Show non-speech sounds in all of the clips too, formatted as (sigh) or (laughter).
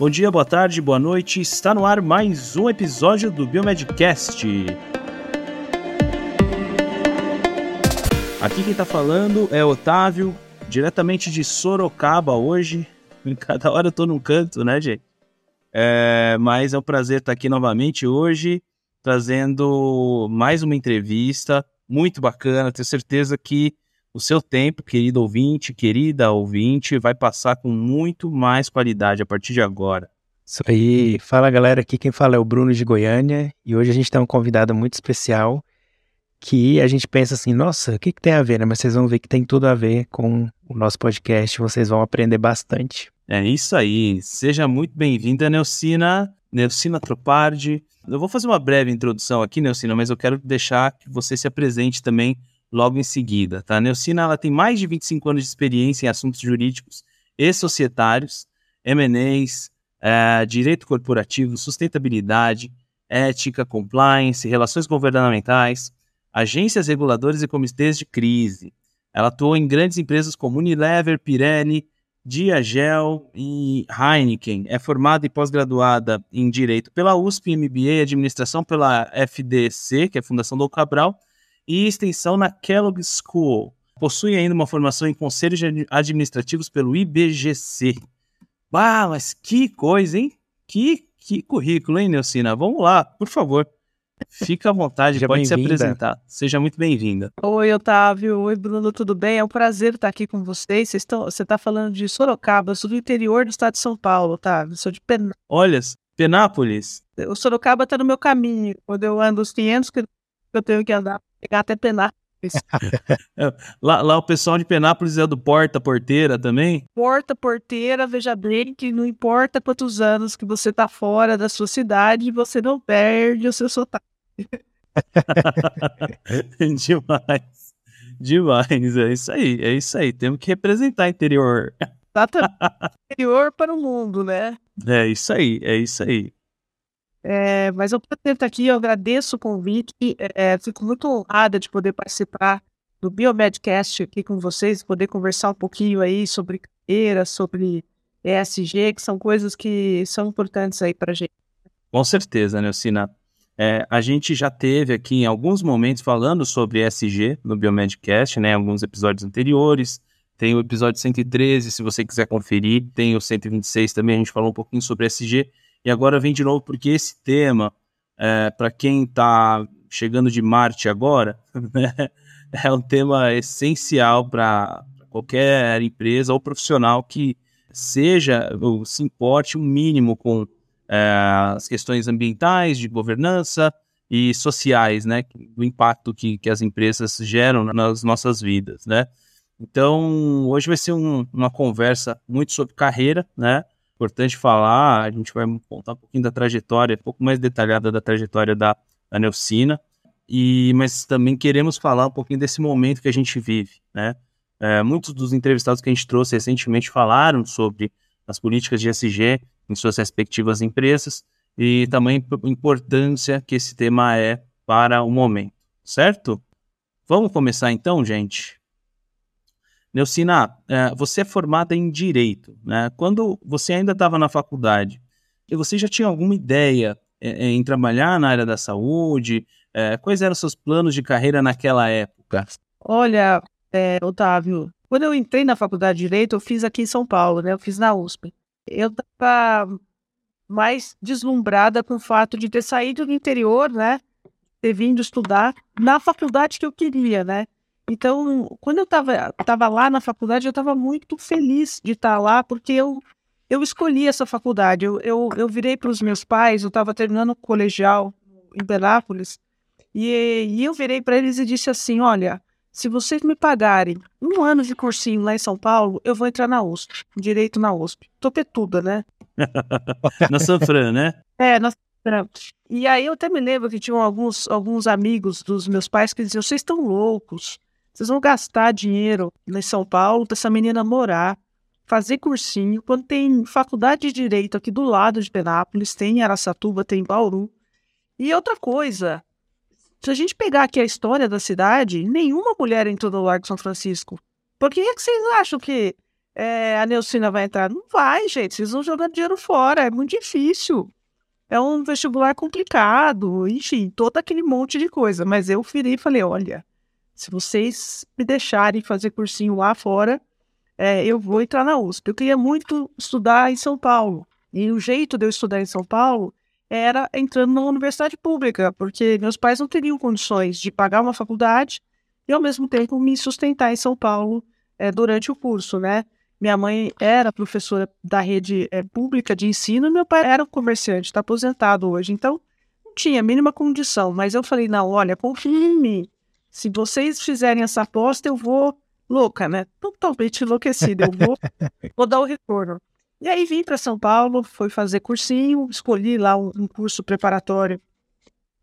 Bom dia, boa tarde, boa noite. Está no ar mais um episódio do Biomedcast. Aqui quem está falando é Otávio, diretamente de Sorocaba hoje. Cada hora eu tô num canto, né, gente? É, mas é um prazer estar aqui novamente hoje, trazendo mais uma entrevista muito bacana. Tenho certeza que o seu tempo, querido ouvinte, querida ouvinte, vai passar com muito mais qualidade a partir de agora. Isso aí. Fala galera, aqui quem fala é o Bruno de Goiânia e hoje a gente tem um convidado muito especial que a gente pensa assim, nossa, o que, que tem a ver, né? Mas vocês vão ver que tem tudo a ver com o nosso podcast, vocês vão aprender bastante. É isso aí. Seja muito bem-vinda, Neucina, Neucina Tropardi. Eu vou fazer uma breve introdução aqui, Neucina, mas eu quero deixar que você se apresente também logo em seguida, tá? A Neucina, ela tem mais de 25 anos de experiência em assuntos jurídicos e societários, M&As, é, direito corporativo, sustentabilidade, ética, compliance, relações governamentais, agências reguladoras e comitês de crise. Ela atuou em grandes empresas como Unilever, Pirelli, Diagel e Heineken. É formada e pós-graduada em Direito pela USP, MBA e Administração pela FDC, que é a Fundação do Cabral, e extensão na Kellogg School. Possui ainda uma formação em conselhos administrativos pelo IBGC. Ah, mas que coisa, hein? Que, que currículo, hein, Nelcina? Vamos lá, por favor. Fica à vontade, Seja pode se apresentar. Seja muito bem-vinda. Oi, Otávio. Oi, Bruno, tudo bem? É um prazer estar aqui com vocês. vocês estão, você está falando de Sorocaba, eu sou do interior do estado de São Paulo, Otávio. Sou de Penápolis. Olha, Penápolis. O Sorocaba está no meu caminho. Quando eu ando os 500 que eu tenho que andar, pegar até Penápolis. (laughs) lá, lá o pessoal de Penápolis é do porta-porteira também? Porta-porteira, veja bem que não importa quantos anos que você está fora da sua cidade, você não perde o seu sotaque. (laughs) Demais. Demais. É isso aí. É isso aí. Temos que representar interior. (laughs) interior para o mundo, né? É isso aí. É isso aí. É, mas eu prazer estar aqui, eu agradeço o convite, é, fico muito honrada de poder participar do Biomedcast aqui com vocês, poder conversar um pouquinho aí sobre carreira, sobre ESG, que são coisas que são importantes aí para a gente. Com certeza, Nelcina. É, a gente já teve aqui em alguns momentos falando sobre ESG no Biomedcast, né? Alguns episódios anteriores. Tem o episódio 113, se você quiser conferir. Tem o 126 também, a gente falou um pouquinho sobre ESG. E agora vem de novo porque esse tema, é, para quem está chegando de Marte agora, (laughs) né, é um tema essencial para qualquer empresa ou profissional que seja ou se importe um mínimo com é, as questões ambientais, de governança e sociais, né, do impacto que, que as empresas geram nas nossas vidas, né. Então, hoje vai ser um, uma conversa muito sobre carreira, né, importante falar, a gente vai contar um pouquinho da trajetória, um pouco mais detalhada da trajetória da, da Neucina, e, mas também queremos falar um pouquinho desse momento que a gente vive, né, é, muitos dos entrevistados que a gente trouxe recentemente falaram sobre as políticas de SG em suas respectivas empresas e também a importância que esse tema é para o momento, certo? Vamos começar então, gente? Neucina, é, você é formada em Direito, né? Quando você ainda estava na faculdade, você já tinha alguma ideia é, é, em trabalhar na área da saúde? quais eram seus planos de carreira naquela época? Olha, é, Otávio, quando eu entrei na faculdade de Direito, eu fiz aqui em São Paulo, né? Eu fiz na USP eu estava mais deslumbrada com o fato de ter saído do interior, né? Ter vindo estudar na faculdade que eu queria, né? Então, quando eu estava tava lá na faculdade, eu estava muito feliz de estar tá lá, porque eu, eu escolhi essa faculdade. Eu, eu, eu virei para os meus pais, eu estava terminando o colegial em Benápolis, e, e eu virei para eles e disse assim: Olha, se vocês me pagarem um ano de cursinho lá em São Paulo, eu vou entrar na USP, direito na USP. Topetuda, né? (laughs) na Sanfran, né? É, na Sanfran. E aí eu até me lembro que tinham alguns, alguns amigos dos meus pais que diziam: vocês estão loucos, vocês vão gastar dinheiro em São Paulo para essa menina morar, fazer cursinho, quando tem faculdade de direito aqui do lado de Penápolis, tem em Araçatuba, tem em Bauru. E outra coisa, se a gente pegar aqui a história da cidade, nenhuma mulher entrou no Largo São Francisco. Por que, é que vocês acham que é, a Neucina vai entrar. Não vai, gente. Vocês vão jogando dinheiro fora. É muito difícil. É um vestibular complicado. Enfim, todo aquele monte de coisa. Mas eu virei e falei: olha, se vocês me deixarem fazer cursinho lá fora, é, eu vou entrar na USP. Eu queria muito estudar em São Paulo. E o jeito de eu estudar em São Paulo era entrando na universidade pública, porque meus pais não teriam condições de pagar uma faculdade e, ao mesmo tempo, me sustentar em São Paulo é, durante o curso, né? Minha mãe era professora da rede é, pública de ensino e meu pai era um comerciante, está aposentado hoje. Então, não tinha a mínima condição. Mas eu falei, não, olha, confie em mim. Se vocês fizerem essa aposta, eu vou louca, né? Totalmente enlouquecida. Eu vou, (laughs) vou dar o retorno. E aí vim para São Paulo, fui fazer cursinho, escolhi lá um, um curso preparatório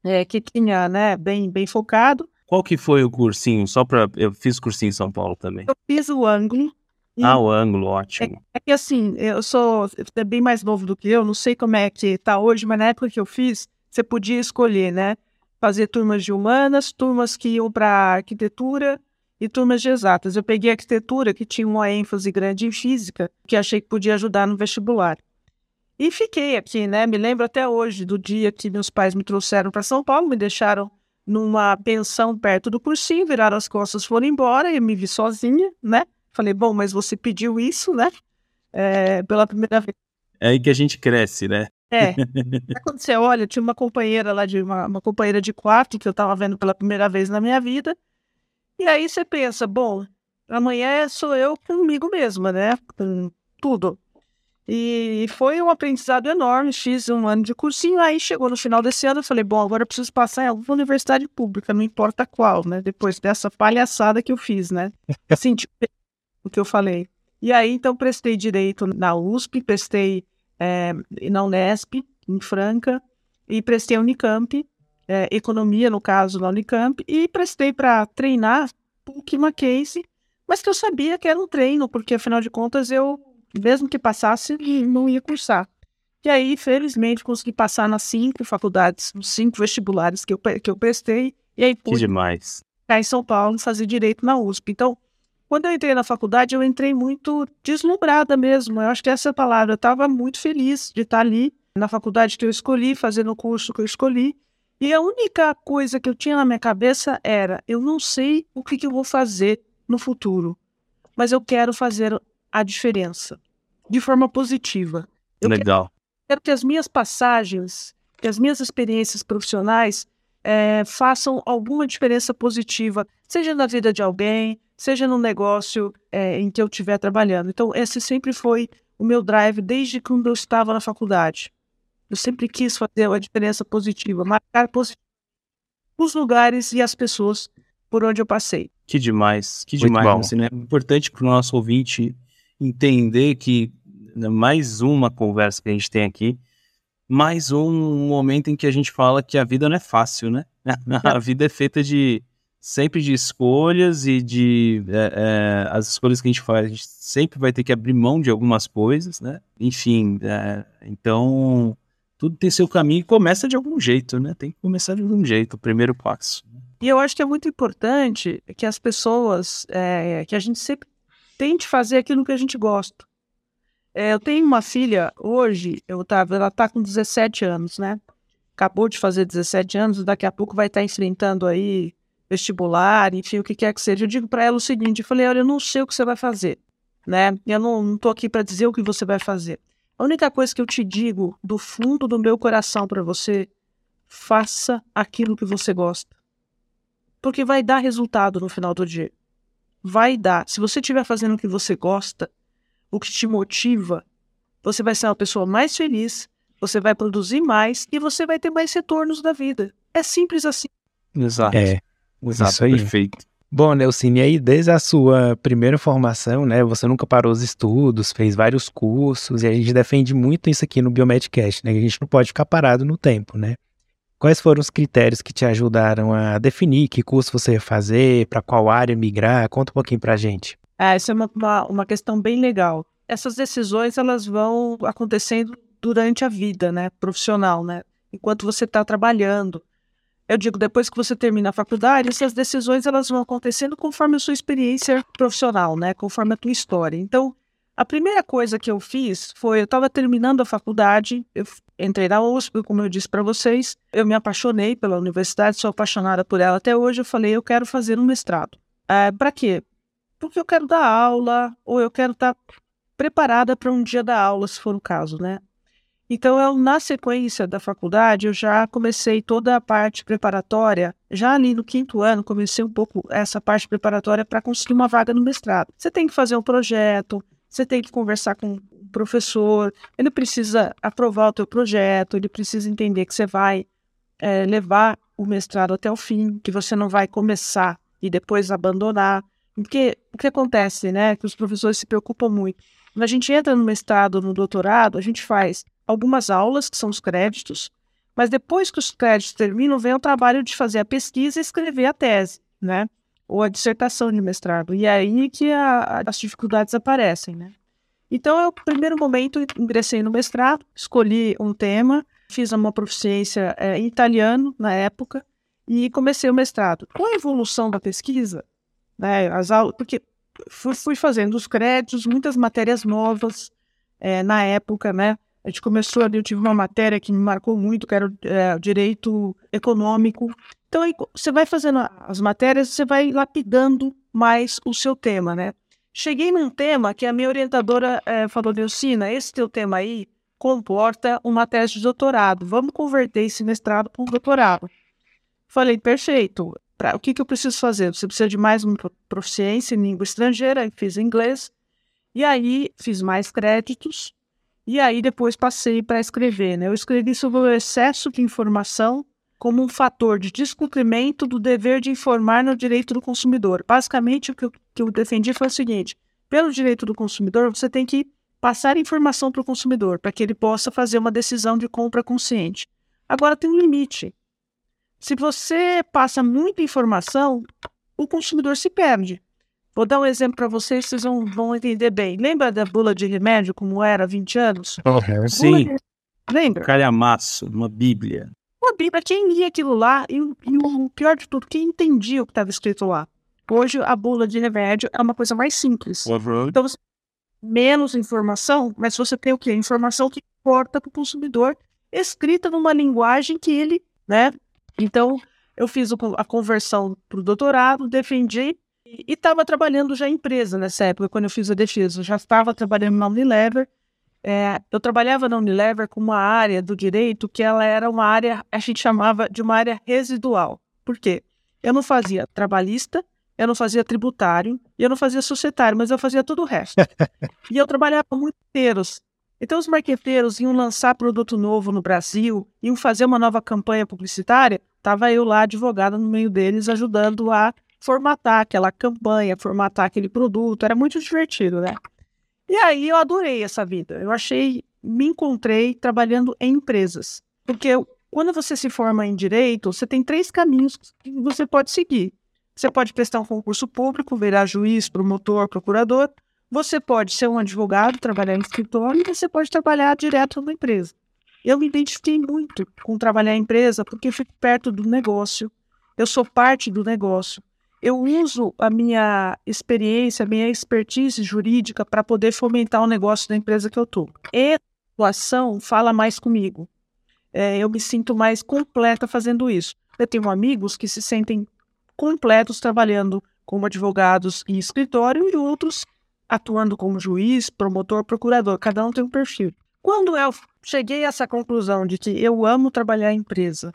é, que tinha, né, bem, bem focado. Qual que foi o cursinho? Só para eu fiz cursinho em São Paulo também. Eu fiz o ângulo. Ah, o ângulo, ótimo. É, é, que assim, eu sou é bem mais novo do que eu, não sei como é que tá hoje, mas na época que eu fiz, você podia escolher, né? Fazer turmas de humanas, turmas que iam para arquitetura e turmas de exatas. Eu peguei arquitetura, que tinha uma ênfase grande em física, que achei que podia ajudar no vestibular. E fiquei aqui, né? Me lembro até hoje do dia que meus pais me trouxeram para São Paulo, me deixaram numa pensão perto do cursinho, viraram as costas, foram embora e me vi sozinha, né? Falei, bom, mas você pediu isso, né? É, pela primeira vez. É aí que a gente cresce, né? É. (laughs) Quando você olha, tinha uma companheira lá de uma, uma companheira de quarto que eu estava vendo pela primeira vez na minha vida. E aí você pensa, bom, amanhã sou eu comigo mesma, né? Com tudo. E foi um aprendizado enorme, fiz um ano de cursinho, aí chegou no final desse ano, eu falei, bom, agora eu preciso passar em alguma universidade pública, não importa qual, né? Depois dessa palhaçada que eu fiz, né? (laughs) Assim, tipo, o que eu falei. E aí, então, prestei direito na USP, prestei é, na Unesp, em Franca, e prestei a Unicamp, é, economia, no caso, na Unicamp, e prestei para treinar PUC Mackenzie, mas que eu sabia que era um treino, porque afinal de contas eu, mesmo que passasse, não ia cursar. E aí, felizmente, consegui passar nas cinco faculdades, nos cinco vestibulares que eu, que eu prestei, e aí pude que demais. em São Paulo fazer direito na USP. Então, quando eu entrei na faculdade, eu entrei muito deslumbrada mesmo. Eu acho que essa é a palavra. Eu estava muito feliz de estar ali na faculdade que eu escolhi, fazendo o curso que eu escolhi. E a única coisa que eu tinha na minha cabeça era: eu não sei o que, que eu vou fazer no futuro, mas eu quero fazer a diferença de forma positiva. Eu Legal. Quero, quero que as minhas passagens, que as minhas experiências profissionais é, façam alguma diferença positiva, seja na vida de alguém, seja no negócio é, em que eu estiver trabalhando. Então, esse sempre foi o meu drive desde quando eu estava na faculdade. Eu sempre quis fazer uma diferença positiva, marcar positivo os lugares e as pessoas por onde eu passei. Que demais, que demais. Assim, né? É importante para o nosso ouvinte entender que né, mais uma conversa que a gente tem aqui, mais um momento em que a gente fala que a vida não é fácil, né? (laughs) A vida é feita de sempre de escolhas e de é, é, as escolhas que a gente faz, a gente sempre vai ter que abrir mão de algumas coisas, né? Enfim, é, então tudo tem seu caminho e começa de algum jeito, né? Tem que começar de algum jeito, o primeiro passo. E eu acho que é muito importante que as pessoas, é, que a gente sempre tente fazer aquilo que a gente gosta. É, eu tenho uma filha hoje, eu tava, ela está com 17 anos, né? Acabou de fazer 17 anos, daqui a pouco vai estar tá enfrentando aí vestibular, enfim, o que quer que seja. Eu digo para ela o seguinte: eu falei, olha, eu não sei o que você vai fazer, né? Eu não, não tô aqui para dizer o que você vai fazer. A única coisa que eu te digo do fundo do meu coração para você, faça aquilo que você gosta. Porque vai dar resultado no final do dia. Vai dar. Se você estiver fazendo o que você gosta, o que te motiva, você vai ser uma pessoa mais feliz, você vai produzir mais e você vai ter mais retornos da vida. É simples assim. Exato. É, Exato, isso aí. perfeito. Bom, Nelcine, aí desde a sua primeira formação, né, você nunca parou os estudos, fez vários cursos, e a gente defende muito isso aqui no Biomedcast, né, que a gente não pode ficar parado no tempo, né? Quais foram os critérios que te ajudaram a definir que curso você ia fazer, para qual área migrar? Conta um pouquinho pra gente. Ah, essa é uma, uma, uma questão bem legal. Essas decisões, elas vão acontecendo durante a vida, né, profissional, né? Enquanto você está trabalhando, eu digo, depois que você termina a faculdade, essas decisões elas vão acontecendo conforme a sua experiência profissional, né? Conforme a tua história. Então, A primeira coisa que eu fiz foi, eu estava terminando a faculdade, eu entrei na USP, como eu disse para vocês, eu me apaixonei pela universidade, sou apaixonada por ela até hoje, eu falei, eu quero fazer um mestrado. É, para quê? Porque eu quero dar aula, ou eu quero estar tá preparada para um dia dar aula, se for o caso, né? Então, eu, na sequência da faculdade, eu já comecei toda a parte preparatória. Já ali no quinto ano, comecei um pouco essa parte preparatória para conseguir uma vaga no mestrado. Você tem que fazer um projeto, você tem que conversar com o professor, ele precisa aprovar o teu projeto, ele precisa entender que você vai é, levar o mestrado até o fim, que você não vai começar e depois abandonar. Porque o que acontece, né, que os professores se preocupam muito. Quando a gente entra no mestrado, no doutorado, a gente faz algumas aulas, que são os créditos, mas depois que os créditos terminam, vem o trabalho de fazer a pesquisa e escrever a tese, né? Ou a dissertação de mestrado. E é aí que a, as dificuldades aparecem, né? Então, eu, no primeiro momento, ingressei no mestrado, escolhi um tema, fiz uma proficiência é, em italiano na época e comecei o mestrado. Com a evolução da pesquisa, né, as aulas, porque fui, fui fazendo os créditos, muitas matérias novas é, na época, né? A gente começou ali, eu tive uma matéria que me marcou muito, que era é, direito econômico. Então, aí, você vai fazendo as matérias, você vai lapidando mais o seu tema, né? Cheguei num tema que a minha orientadora é, falou, Neucina, esse teu tema aí comporta uma tese de doutorado. Vamos converter esse mestrado para um doutorado. Falei, perfeito. Pra, o que, que eu preciso fazer? Você precisa de mais uma proficiência em língua estrangeira, fiz inglês. E aí fiz mais créditos e aí depois passei para escrever. Né? Eu escrevi sobre o excesso de informação como um fator de descumprimento do dever de informar no direito do consumidor. Basicamente, o que eu, que eu defendi foi o seguinte: pelo direito do consumidor, você tem que passar informação para o consumidor, para que ele possa fazer uma decisão de compra consciente. Agora, tem um limite. Se você passa muita informação, o consumidor se perde. Vou dar um exemplo para vocês, vocês vão, vão entender bem. Lembra da bula de remédio, como era há 20 anos? Uhum, sim. De... Lembra? Calhamaço, uma bíblia. Uma bíblia, quem lia aquilo lá, e, e o pior de tudo, quem entendia o que estava escrito lá. Hoje, a bula de remédio é uma coisa mais simples. Uhum. Então, você menos informação, mas você tem o quê? Informação que importa para o consumidor, escrita numa linguagem que ele, né? Então, eu fiz a conversão para o doutorado, defendi e estava trabalhando já em empresa nessa época, quando eu fiz a defesa. Eu já estava trabalhando na Unilever. É, eu trabalhava na Unilever com uma área do direito que ela era uma área, a gente chamava de uma área residual. Por quê? Eu não fazia trabalhista, eu não fazia tributário e eu não fazia societário, mas eu fazia todo o resto. (laughs) e eu trabalhava com marqueteiros. Então, os marqueteiros iam lançar produto novo no Brasil, iam fazer uma nova campanha publicitária, estava eu lá, advogada, no meio deles, ajudando a formatar aquela campanha, formatar aquele produto, era muito divertido, né? E aí eu adorei essa vida. Eu achei, me encontrei trabalhando em empresas. Porque quando você se forma em direito, você tem três caminhos que você pode seguir. Você pode prestar um concurso público, virar juiz, promotor, procurador. Você pode ser um advogado, trabalhar em escritório, e você pode trabalhar direto numa empresa. Eu me identifiquei muito com trabalhar em empresa porque fico perto do negócio. Eu sou parte do negócio eu uso a minha experiência, a minha expertise jurídica para poder fomentar o negócio da empresa que eu estou. E a atuação fala mais comigo. É, eu me sinto mais completa fazendo isso. Eu tenho amigos que se sentem completos trabalhando como advogados em escritório e outros atuando como juiz, promotor, procurador. Cada um tem um perfil. Quando eu cheguei a essa conclusão de que eu amo trabalhar em empresa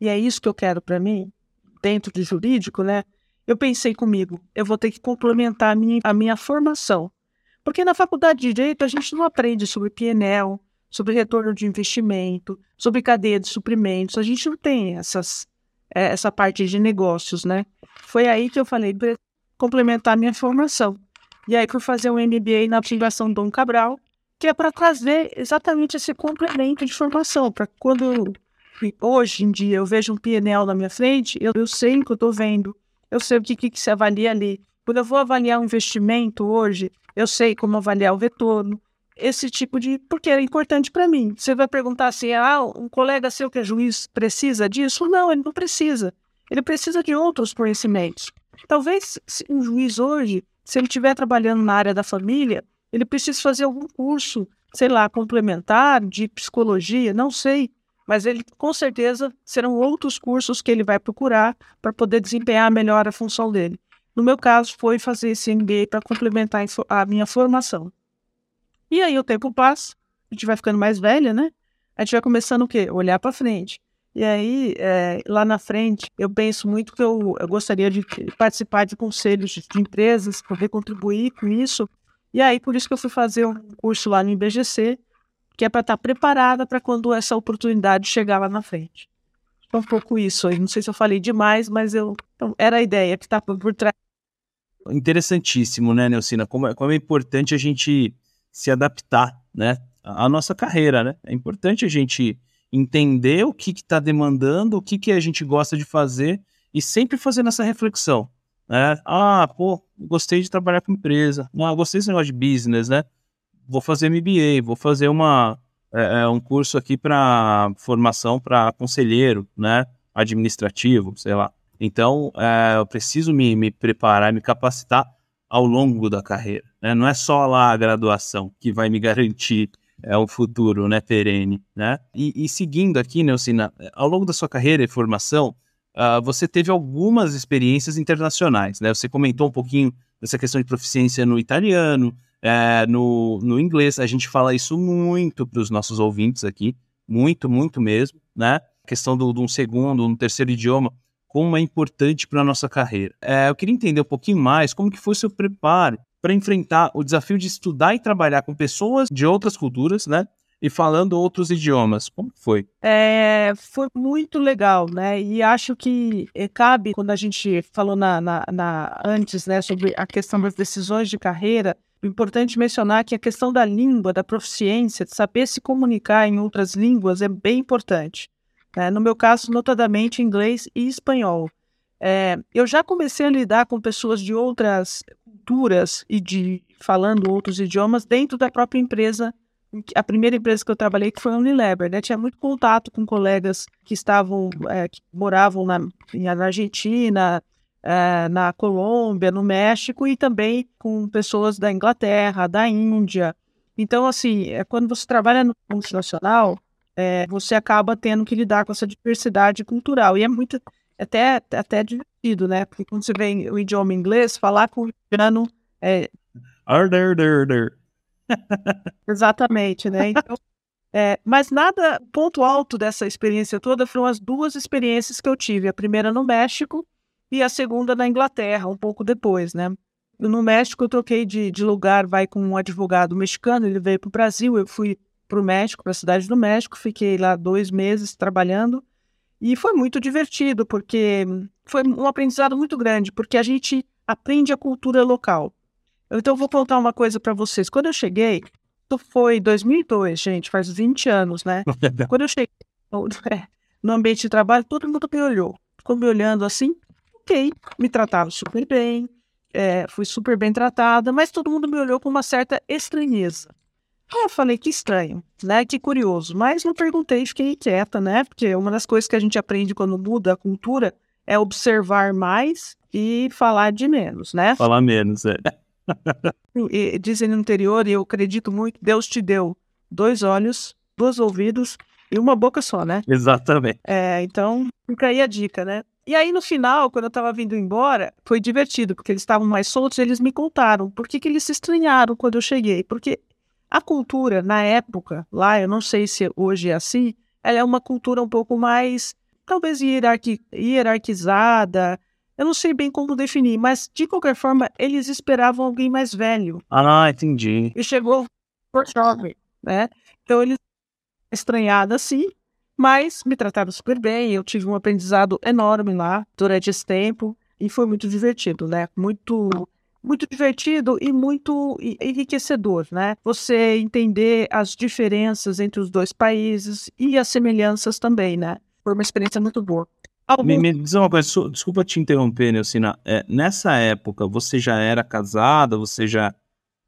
e é isso que eu quero para mim, dentro de jurídico, né? Eu pensei comigo, eu vou ter que complementar a minha, a minha formação. Porque na faculdade de Direito a gente não aprende sobre PNL, sobre retorno de investimento, sobre cadeia de suprimentos, a gente não tem essas, é, essa parte de negócios, né? Foi aí que eu falei, para complementar a minha formação. E aí fui fazer um MBA na Fundação Dom Cabral, que é para trazer exatamente esse complemento de formação, para quando hoje em dia eu vejo um PNL na minha frente, eu, eu sei o que eu estou vendo, eu sei o que, que se avalia ali. Quando eu vou avaliar um investimento hoje, eu sei como avaliar o retorno. Esse tipo de. Porque é importante para mim. Você vai perguntar assim: ah, um colega seu que é juiz precisa disso? Não, ele não precisa. Ele precisa de outros conhecimentos. Talvez um juiz hoje, se ele estiver trabalhando na área da família, ele precisa fazer algum curso, sei lá, complementar de psicologia, não sei, mas ele com certeza serão outros cursos que ele vai procurar para poder desempenhar melhor a função dele. No meu caso, foi fazer esse MBA para complementar a minha formação. E aí o tempo passa, a gente vai ficando mais velha, né? A gente vai começando o quê? Olhar para frente. E aí, é, lá na frente, eu penso muito que eu, eu gostaria de participar de conselhos de, de empresas, poder contribuir com isso. E aí, por isso que eu fui fazer um curso lá no IBGC, que é para estar tá preparada para quando essa oportunidade chegar lá na frente. Então, um pouco isso aí. Não sei se eu falei demais, mas eu então, era a ideia que está por trás. Interessantíssimo, né, Nelcina? Como é, como é importante a gente se adaptar, né? A nossa carreira, né? É importante a gente entender o que está demandando, o que, que a gente gosta de fazer e sempre fazendo essa reflexão. Né? Ah, pô, gostei de trabalhar com empresa. Ah, gostei desse negócio de business, né? Vou fazer MBA, vou fazer uma, é, é um curso aqui para formação para conselheiro, né? Administrativo, sei lá. Então, é, eu preciso me, me preparar, me capacitar ao longo da carreira. Né? Não é só lá a graduação que vai me (laughs) garantir é um futuro, né, perene, né? E, e seguindo aqui, Nelcina, ao longo da sua carreira e formação, uh, você teve algumas experiências internacionais, né? Você comentou um pouquinho dessa questão de proficiência no italiano, é, no, no inglês. A gente fala isso muito para os nossos ouvintes aqui, muito, muito mesmo, né? A questão de um segundo, um terceiro idioma, como é importante para a nossa carreira. É, eu queria entender um pouquinho mais como que foi o seu preparo para enfrentar o desafio de estudar e trabalhar com pessoas de outras culturas, né? E falando outros idiomas. Como foi? É, foi muito legal, né? E acho que eh, cabe, quando a gente falou na, na, na, antes, né, sobre a questão das decisões de carreira, importante mencionar que a questão da língua, da proficiência, de saber se comunicar em outras línguas é bem importante. Né? No meu caso, notadamente inglês e espanhol. É, eu já comecei a lidar com pessoas de outras culturas e de falando outros idiomas dentro da própria empresa. A primeira empresa que eu trabalhei que foi a Unilever, né? Tinha muito contato com colegas que estavam, é, que moravam na, na Argentina, é, na Colômbia, no México e também com pessoas da Inglaterra, da Índia. Então, assim, é, quando você trabalha no multinacional, é, você acaba tendo que lidar com essa diversidade cultural. E é muito, até, até divertido, né? Porque quando você vê o idioma inglês, falar com o indiano é. Arder, der, der. (laughs) Exatamente, né? Então, é, mas nada, ponto alto dessa experiência toda foram as duas experiências que eu tive. A primeira no México e a segunda na Inglaterra, um pouco depois, né? No México eu troquei de, de lugar, vai com um advogado mexicano, ele veio para o Brasil, eu fui para o México, para a cidade do México, fiquei lá dois meses trabalhando e foi muito divertido, porque foi um aprendizado muito grande, porque a gente aprende a cultura local. Então, eu vou contar uma coisa para vocês. Quando eu cheguei, isso foi 2002, gente, faz 20 anos, né? (laughs) Quando eu cheguei é, (laughs) no ambiente de trabalho, todo mundo me olhou. Ficou me olhando assim, ok, me trataram super bem, é, fui super bem tratada, mas todo mundo me olhou com uma certa estranheza. Eu falei, que estranho, né? Que curioso. Mas não perguntei, fiquei quieta, né? Porque uma das coisas que a gente aprende quando muda a cultura é observar mais e falar de menos, né? Falar menos, é. e, dizem no interior, e eu acredito muito, Deus te deu dois olhos, dois ouvidos e uma boca só, né? Exatamente. É, então, fica aí a dica, né? E aí, no final, quando eu tava vindo embora, foi divertido, porque eles estavam mais soltos, eles me contaram por que, que eles se estranharam quando eu cheguei. Porque a cultura, na época, lá, eu não sei se hoje é assim, ela é uma cultura um pouco mais, talvez hierarqui hierarquizada. Eu não sei bem como definir, mas de qualquer forma, eles esperavam alguém mais velho. Ah, entendi. E chegou por jovem, né? Então eles estranhados assim, mas me trataram super bem. Eu tive um aprendizado enorme lá durante esse tempo e foi muito divertido, né? Muito muito divertido e muito enriquecedor, né? Você entender as diferenças entre os dois países e as semelhanças também, né? Foi uma experiência muito boa. Algum... Me, me diz uma coisa, desculpa te interromper, Nelcina. É, nessa época, você já era casada? Você já.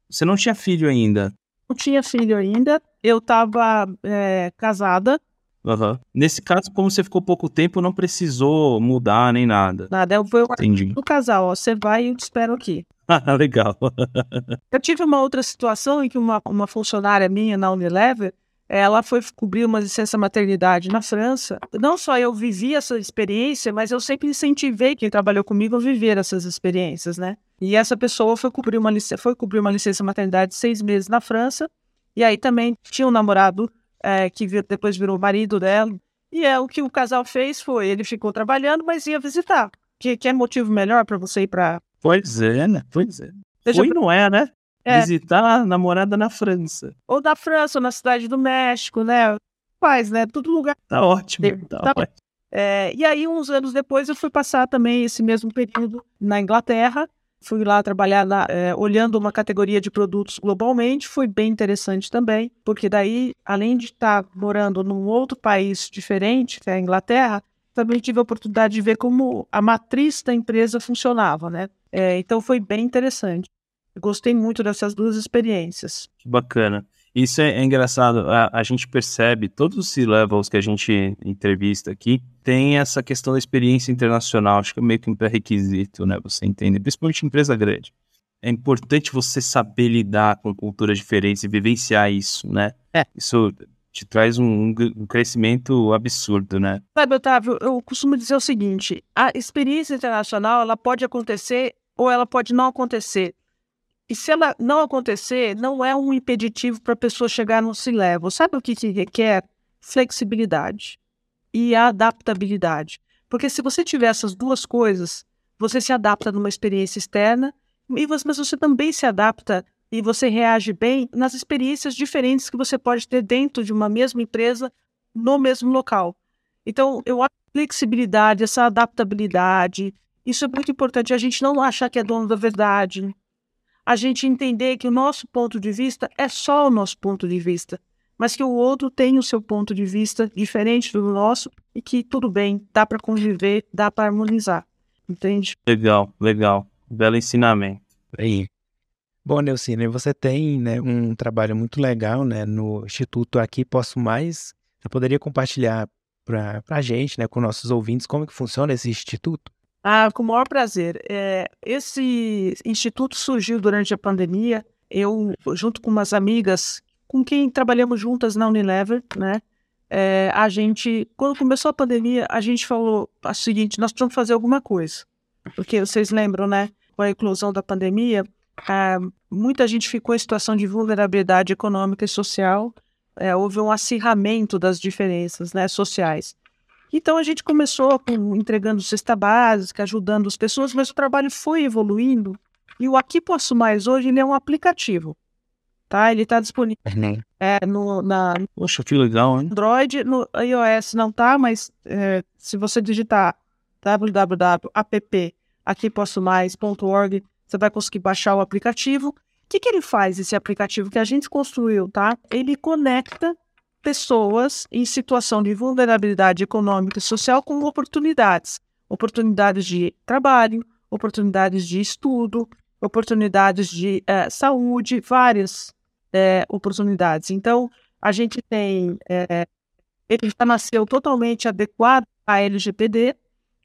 Você não tinha filho ainda? Não tinha filho ainda. Eu estava é, casada. Uhum. Nesse caso, como você ficou pouco tempo, não precisou mudar nem nada. Nada. Eu fui o casal, ó. Você vai e eu te espero aqui. (laughs) Legal. (laughs) Eu tive uma outra situação em que uma, uma funcionária minha na Unilever, ela foi cobrir uma licença maternidade na França. Não só eu vivi essa experiência, mas eu sempre incentivei quem trabalhou comigo a viver essas experiências, né? E essa pessoa foi cobrir uma, foi cobrir uma licença maternidade de seis meses na França. E aí também tinha um namorado é, que depois virou marido dela. E é o que o casal fez foi, ele ficou trabalhando, mas ia visitar. Que, que é motivo melhor para você ir para Pois é, né? Pois é. Seja Foi não é, né? É. Visitar a namorada na França. Ou na França, ou na cidade do México, né? Faz, né? Todo lugar. Tá ótimo. Tá, tá ótimo. É, e aí, uns anos depois, eu fui passar também esse mesmo período na Inglaterra. Fui lá trabalhar na, é, olhando uma categoria de produtos globalmente. Foi bem interessante também, porque daí, além de estar morando num outro país diferente, que é a Inglaterra, também tive a oportunidade de ver como a matriz da empresa funcionava, né? É, então foi bem interessante. Eu gostei muito dessas duas experiências. Que bacana. Isso é, é engraçado, a, a, gente percebe, todos os C-levels que a gente entrevista aqui, tem essa questão da experiência internacional, acho que é meio que um pré-requisito, né, você entende, principalmente em empresa grande. É importante você saber lidar com culturas diferentes e vivenciar isso, né? É. Isso te traz um, um, crescimento absurdo, né? Sabe, Otávio, eu costumo dizer o seguinte, a experiência internacional, ela pode acontecer ou ela pode não acontecer. E se ela não acontecer, não é um impeditivo para a pessoa chegar no C-level. Sabe o que, que requer? Flexibilidade e adaptabilidade. Porque se você tiver essas duas coisas, você se adapta numa experiência externa, mas você também se adapta e você reage bem nas experiências diferentes que você pode ter dentro de uma mesma empresa, no mesmo local. Então, eu acho flexibilidade, essa adaptabilidade, isso é muito importante. A gente não achar que é dono da verdade. A gente entender que o nosso ponto de vista é só o nosso ponto de vista, mas que o outro tem o seu ponto de vista diferente do nosso e que tudo bem, dá para conviver, dá para harmonizar. Entende? Legal, legal. Belo ensinamento. Aí. Bom, Neucine, você tem né, um trabalho muito legal né, no Instituto Aqui Posso Mais. Você poderia compartilhar para a gente, né, com nossos ouvintes, como que funciona esse instituto? Ah, com o maior prazer. É, esse instituto surgiu durante a pandemia. Eu, junto com umas amigas com quem trabalhamos juntas na Unilever, né? É, a gente, quando começou a pandemia, a gente falou o seguinte: nós precisamos fazer alguma coisa. Porque vocês lembram, né? Com a inclusão da pandemia, ah, muita gente ficou em situação de vulnerabilidade econômica e social. É, houve um acirramento das diferenças né, sociais. Então a gente começou com, entregando cesta básica, ajudando as pessoas, mas o trabalho foi evoluindo. E o Aqui Posso Mais hoje ele é um aplicativo. Tá? Ele está disponível uhum. é, no, na, Poxa, que legal, hein? Android, no iOS não tá, mas é, se você digitar www.app você vai conseguir baixar o aplicativo. O que, que ele faz, esse aplicativo que a gente construiu, tá? Ele conecta pessoas em situação de vulnerabilidade econômica e social com oportunidades. Oportunidades de trabalho, oportunidades de estudo, oportunidades de é, saúde, várias é, oportunidades. Então, a gente tem. É, ele já nasceu totalmente adequado à LGPD,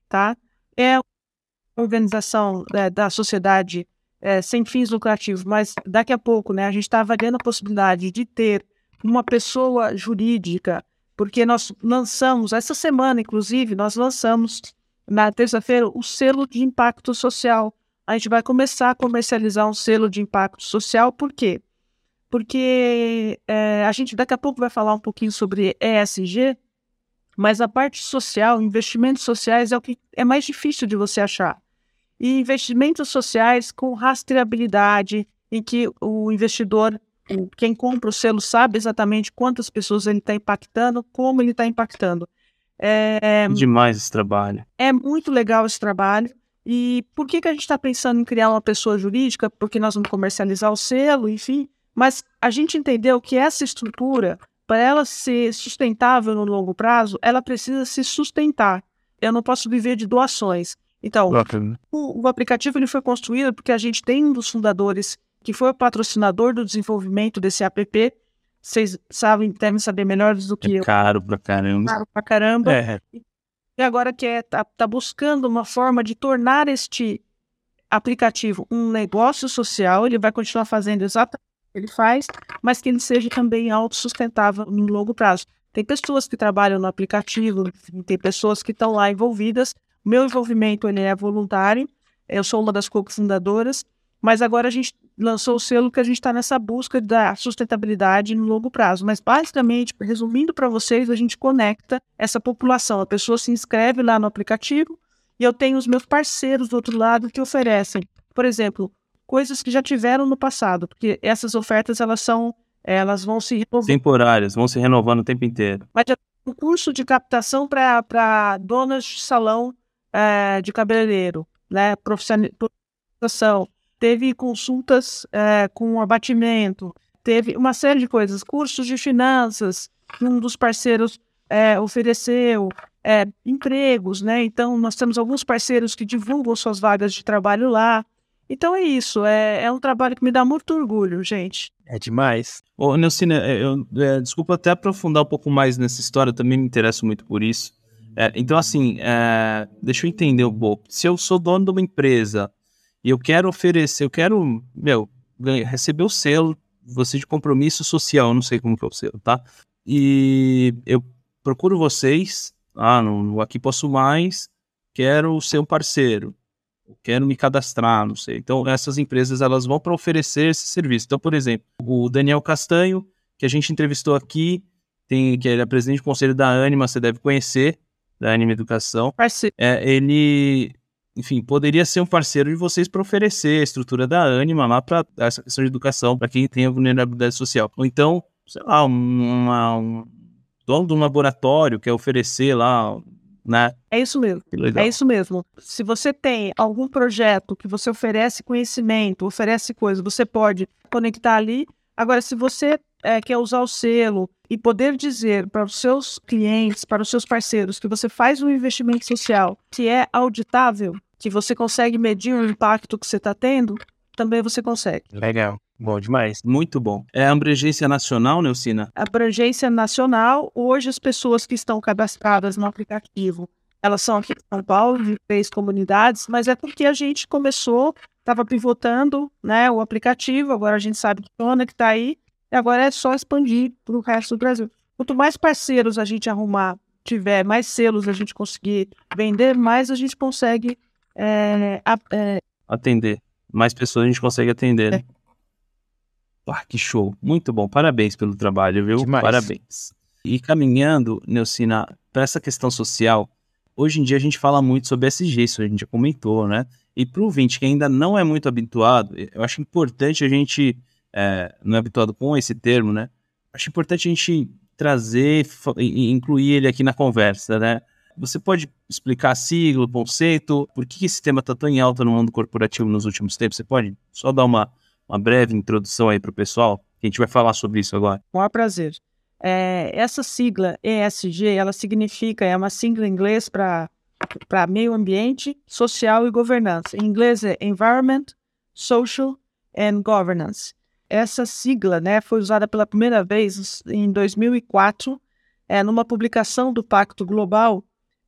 tá? É uma organização da sociedade sem fins lucrativos, mas daqui a pouco, né, a gente está avaliando a possibilidade de ter uma pessoa jurídica, porque nós lançamos, essa semana, inclusive, nós lançamos na terça-feira o selo de impacto social. A gente vai começar a comercializar um selo de impacto social, por quê? Porque é, a gente daqui a pouco vai falar um pouquinho sobre ESG, mas a parte social, investimentos sociais é o que é mais difícil de você achar. E investimentos sociais com rastreabilidade, em que o investidor quem compra o selo sabe exatamente quantas pessoas ele está impactando, como ele está impactando. É, Demais esse trabalho. É muito legal esse trabalho. E por que, que a gente está pensando em criar uma pessoa jurídica? Porque nós vamos comercializar o selo, enfim. Mas a gente entendeu que essa estrutura, para ela ser sustentável no longo prazo, ela precisa se sustentar. Eu não posso viver de doações. Então, o, o, aplicativo ele foi construído porque a gente tem um dos fundadores que foi o patrocinador do desenvolvimento desse app. Vocês sabem, devem saber melhor do que é eu. Caro pra caramba. Caro pra caramba. É. E agora que é, tá, tá buscando uma forma de tornar este aplicativo um negócio social, ele vai continuar fazendo exatamente o que ele faz, mas que ele seja também autossustentável no longo prazo. Tem pessoas que trabalham no aplicativo, tem pessoas que estão lá envolvidas. Meu envolvimento ele é voluntário, eu sou uma das co-fundadoras, mas agora a gente lançou o selo que a gente está nessa busca da sustentabilidade no longo prazo. Mas basicamente, resumindo para vocês, a gente conecta essa população. A pessoa se inscreve lá no aplicativo e eu tenho os meus parceiros do outro lado que oferecem, por exemplo, coisas que já tiveram no passado, porque essas ofertas elas são elas vão se renovando. Temporárias, vão se renovando o tempo inteiro. Mas já um curso de captação para donas de salão é, de cabeleireiro, né? Profissionalização. Teve consultas é, com abatimento, teve uma série de coisas, cursos de finanças, um dos parceiros é, ofereceu, é, empregos, né? Então, nós temos alguns parceiros que divulgam suas vagas de trabalho lá. Então é isso, é, é um trabalho que me dá muito orgulho, gente. É demais. Ô, Nelcine, é, eu, é, desculpa até aprofundar um pouco mais nessa história, eu também me interesso muito por isso. É, então, assim, é, deixa eu entender um pouco. Se eu sou dono de uma empresa e eu quero oferecer, eu quero, meu, receber o selo, você de compromisso social, não sei como que é o selo, tá? E eu procuro vocês, ah, no, no Aqui Posso Mais, quero ser um parceiro quero me cadastrar, não sei. Então, essas empresas elas vão para oferecer esse serviço. Então, por exemplo, o Daniel Castanho, que a gente entrevistou aqui, tem, que ele é presidente do conselho da Anima, você deve conhecer, da Anima Educação. É, ele, enfim, poderia ser um parceiro de vocês para oferecer a estrutura da Anima lá para essa questão de educação para quem tem a vulnerabilidade social. Ou então, sei lá, uma, um dono de um laboratório quer oferecer lá né? É isso mesmo. É isso mesmo. Se você tem algum projeto que você oferece conhecimento, oferece coisa, você pode conectar ali. Agora, se você é, quer usar o selo e poder dizer para os seus clientes, para os seus parceiros, que você faz um investimento social que é auditável, que você consegue medir o impacto que você está tendo, também você consegue. Legal. Bom demais. Muito bom. É abrangência nacional, Neucina? Abrangência nacional. Hoje, as pessoas que estão cadastradas no aplicativo, elas são aqui em São Paulo, de três comunidades, mas é porque a gente começou, estava pivotando né, o aplicativo, agora a gente sabe que funciona, que está aí, e agora é só expandir para o resto do Brasil. Quanto mais parceiros a gente arrumar, tiver mais selos a gente conseguir vender, mais a gente consegue é, a, é... atender. Mais pessoas a gente consegue atender. Né? É. Ah, que show. Muito bom. Parabéns pelo trabalho, viu? Demais. Parabéns. E caminhando, Neucina, para essa questão social, hoje em dia a gente fala muito sobre SG, isso a gente já comentou, né? E para o ouvinte que ainda não é muito habituado, eu acho importante a gente, é, não é habituado com esse termo, né? Acho importante a gente trazer e incluir ele aqui na conversa, né? Você pode explicar sigla, conceito, por que esse tema está tão em alta no mundo corporativo nos últimos tempos? Você pode só dar uma uma breve introdução aí para o pessoal? Que a gente vai falar sobre isso agora. Com prazer. É, essa sigla ESG, ela significa, é uma sigla em inglês para meio ambiente, social e governança. Em inglês é Environment, Social and Governance. Essa sigla né, foi usada pela primeira vez em 2004, é, numa publicação do Pacto Global,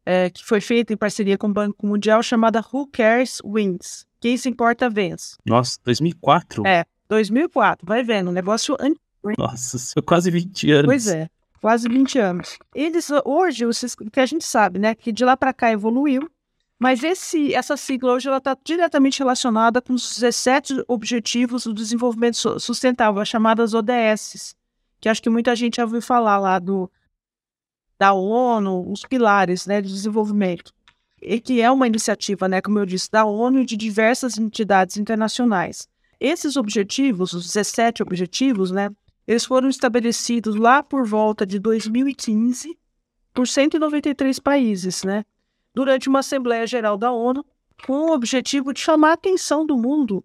é, que foi feita em parceria com o Banco Mundial, chamada Who Cares Wins. Quem se importa, vence. Nossa, 2004? É, 2004. Vai vendo, um negócio antigo. Nossa, quase 20 anos. Pois é, quase 20 anos. Eles, hoje, o que a gente sabe, né, que de lá para cá evoluiu, mas esse, essa sigla hoje ela está diretamente relacionada com os 17 Objetivos do Desenvolvimento Sustentável, as chamadas ODS, que acho que muita gente já ouviu falar lá do, da ONU, os pilares né, de desenvolvimento e que é uma iniciativa, né, como eu disse, da ONU e de diversas entidades internacionais. Esses objetivos, os 17 objetivos, né, eles foram estabelecidos lá por volta de 2015 por 193 países, né, durante uma Assembleia Geral da ONU, com o objetivo de chamar a atenção do mundo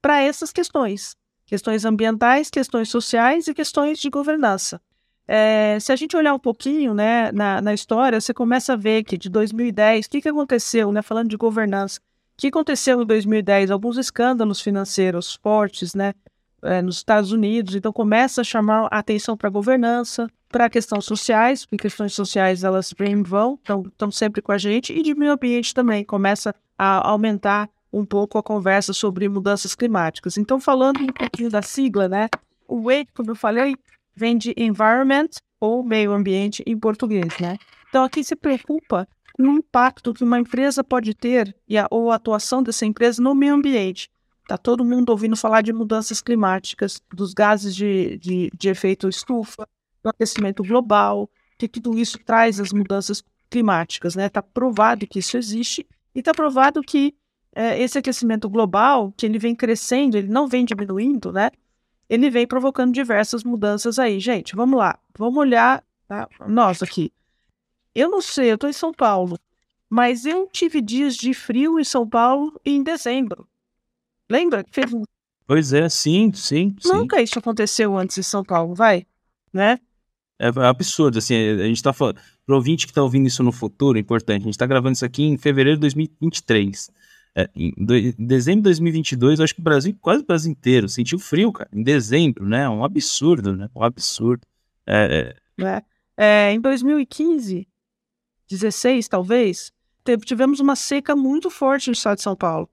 para essas questões, questões ambientais, questões sociais e questões de governança. É, se a gente olhar um pouquinho né, na, na, história, você começa a ver que de 2010, o que, que aconteceu, né, falando de governança, o que aconteceu em 2010? Alguns escândalos financeiros fortes né, é, nos Estados Unidos, então começa a chamar a atenção para a governança, para questões sociais, porque questões sociais elas vêm e vão, estão sempre com a gente, e de meio ambiente também, começa a aumentar um pouco a conversa sobre mudanças climáticas. Então, falando um pouquinho da sigla, né? O E, como eu falei, vem de environment ou meio ambiente em português, né? Então, aqui se preocupa com o impacto que uma empresa pode ter e a, ou a atuação dessa empresa no meio ambiente. Está todo mundo ouvindo falar de mudanças climáticas, dos gases de, de, de efeito estufa, do aquecimento global, que tudo isso traz as mudanças climáticas, né? Está provado que isso existe e está provado que é, esse aquecimento global, que ele vem crescendo, ele não vem diminuindo, né? Ele vem provocando diversas mudanças aí. Gente, vamos lá, vamos olhar tá? nós aqui. Eu não sei, eu estou em São Paulo, mas eu tive dias de frio em São Paulo em dezembro. Lembra? Fez. Pois é, sim, sim, sim. Nunca isso aconteceu antes em São Paulo, vai, né? É absurdo, assim, a gente tá falando, pro ouvinte que tá ouvindo isso no futuro, é importante, a gente tá gravando isso aqui em fevereiro de 2023. É, em, dezembro de 2022, eu acho que o Brasil, quase o Brasil inteiro, sentiu frio, cara, em dezembro, né, um absurdo, né, um absurdo. É, é... é, é em 2015, 16 talvez, teve, tivemos uma seca muito forte no estado de São Paulo.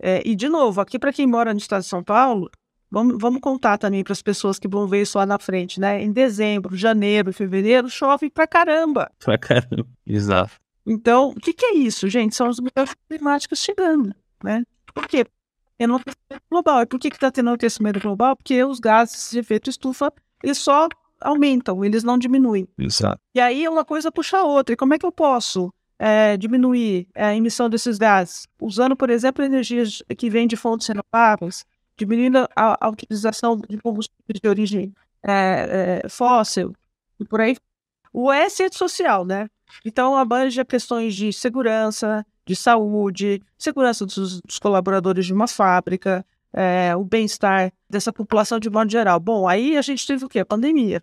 É, e, de novo, aqui para quem mora no estado de São Paulo, Vamos, vamos contar também para as pessoas que vão ver isso lá na frente, né? Em dezembro, janeiro, fevereiro, chove pra caramba. Pra caramba, exato. Então, o que, que é isso, gente? São as mudanças climáticas chegando, né? Por quê? É no aquecimento global. E por que está tendo aquecimento global? Porque os gases de efeito estufa, eles só aumentam, eles não diminuem. Exato. E aí uma coisa puxa a outra. E como é que eu posso é, diminuir a emissão desses gases? Usando, por exemplo, energias que vêm de fontes renováveis, diminuindo a, a utilização de combustíveis de origem é, é, fóssil e por aí. O S é social, né? Então abanja questões de segurança, de saúde, segurança dos, dos colaboradores de uma fábrica, é, o bem-estar dessa população de modo geral. Bom, aí a gente teve o quê? A pandemia,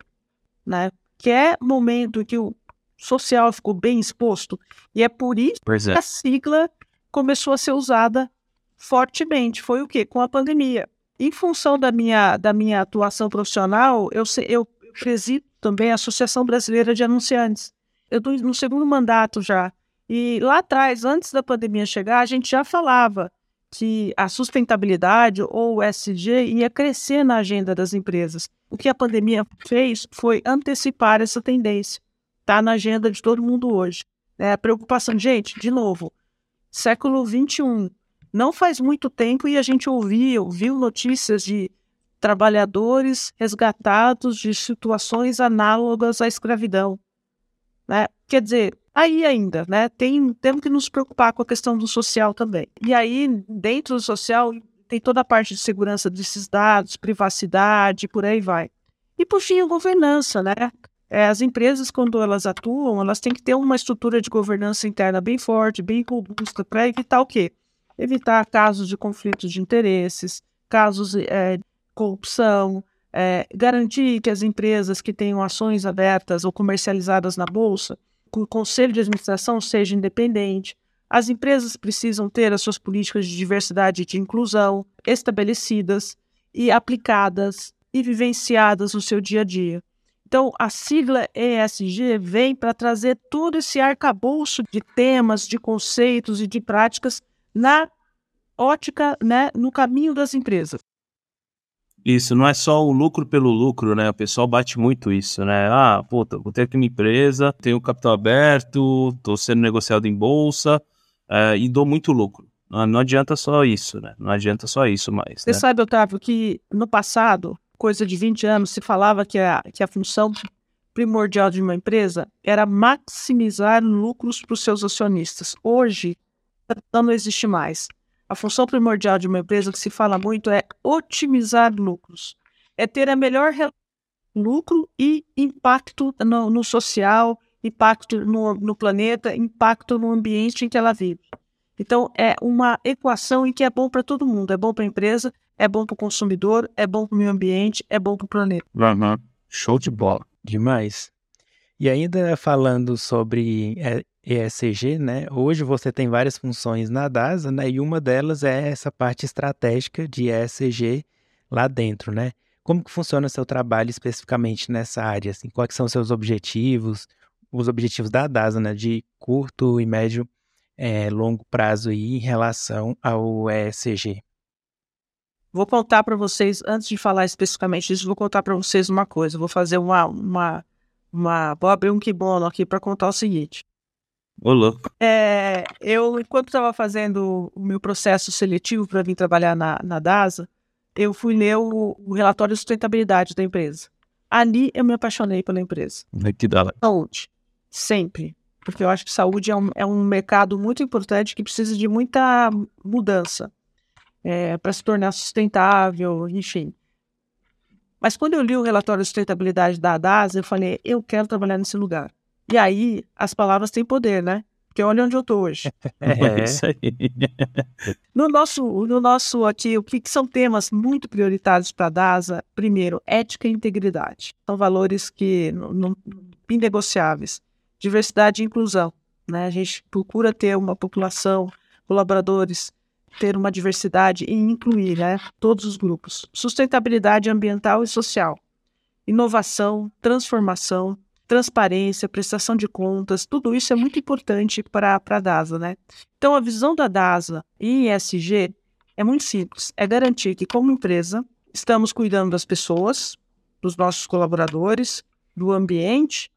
né? Que é momento que o social ficou bem exposto e é por isso é. que a sigla começou a ser usada fortemente. Foi o quê? Com a pandemia. Em função da minha, da minha atuação profissional, eu, eu presido também a Associação Brasileira de Anunciantes. Eu estou no segundo mandato já. E lá atrás, antes da pandemia chegar, a gente já falava que a sustentabilidade ou o SG ia crescer na agenda das empresas. O que a pandemia fez foi antecipar essa tendência. Está na agenda de todo mundo hoje. É a preocupação, gente, de novo, século XXI, não faz muito tempo e a gente ouviu, viu notícias de trabalhadores resgatados de situações análogas à escravidão. Né? Quer dizer, aí ainda, né? Tem, temos que nos preocupar com a questão do social também. E aí, dentro do social, tem toda a parte de segurança desses dados, privacidade, por aí vai. E por fim, a governança, né? É, as empresas, quando elas atuam, elas têm que ter uma estrutura de governança interna bem forte, bem robusta, para evitar o quê? evitar casos de conflitos de interesses, casos é, de corrupção, é, garantir que as empresas que tenham ações abertas ou comercializadas na Bolsa, o conselho de administração seja independente. As empresas precisam ter as suas políticas de diversidade e de inclusão estabelecidas e aplicadas e vivenciadas no seu dia a dia. Então, a sigla ESG vem para trazer todo esse arcabouço de temas, de conceitos e de práticas na ótica, né, no caminho das empresas. Isso, não é só o lucro pelo lucro, né? O pessoal bate muito isso, né? Ah, puta, vou ter aqui uma empresa, tenho capital aberto, estou sendo negociado em bolsa é, e dou muito lucro. Não, não, adianta só isso, né? Não adianta só isso mais. Você né? sabe, Otávio, que no passado, coisa de 20 anos, se falava que a, que a função primordial de uma empresa era maximizar lucros para os seus acionistas. Hoje, não existe mais. A função primordial de uma empresa que se fala muito é otimizar lucros, é ter a melhor lucro e impacto no, no social, impacto no, no, planeta, impacto no ambiente em que ela vive. Então, é uma equação em que é bom para todo mundo. É bom para a empresa, é bom para o consumidor, é bom para o meio ambiente, é bom para o planeta. Uhum. Show de bola. Demais. E ainda falando sobre ESG, né? Hoje você tem várias funções na DASA, né? E uma delas é essa parte estratégica de ESG lá dentro, né? Como que funciona o seu trabalho especificamente nessa área? Assim, quais são os seus objetivos, os objetivos da DASA, né? De curto e médio é, longo prazo aí em relação ao ESG? Vou contar para vocês, antes de falar especificamente disso, vou contar para vocês uma coisa. Vou fazer uma, uma, uma vou abrir um kibono aqui para contar o seguinte. Ô, louco. É, eu, enquanto estava fazendo o meu processo seletivo para vir trabalhar na, na DASA, eu fui ler o, o, relatório de sustentabilidade da empresa. Ali eu me apaixonei pela empresa. Que da Saúde. Sempre. Porque eu acho que saúde é um, é um mercado muito importante que precisa de muita mudança é, para se tornar sustentável, enfim. Mas quando eu li o relatório de sustentabilidade da DAS, eu falei, eu quero trabalhar nesse lugar. E aí, as palavras têm poder, né? Porque olha onde eu estou hoje. (laughs) É isso aí. (laughs) no nosso, no nosso aqui, o que, que são temas muito prioritários para a DASA? Primeiro, ética e integridade. São valores que não, não inegociáveis. Diversidade e inclusão. Né? A gente procura ter uma população, colaboradores ter uma diversidade e incluir né, todos os grupos. Sustentabilidade ambiental e social. Inovação, transformação, transparência, prestação de contas, tudo isso é muito importante para a DASA. Né? Então, a visão da DASA em ESG é muito simples: é garantir que, como empresa, estamos cuidando das pessoas, dos nossos colaboradores, do ambiente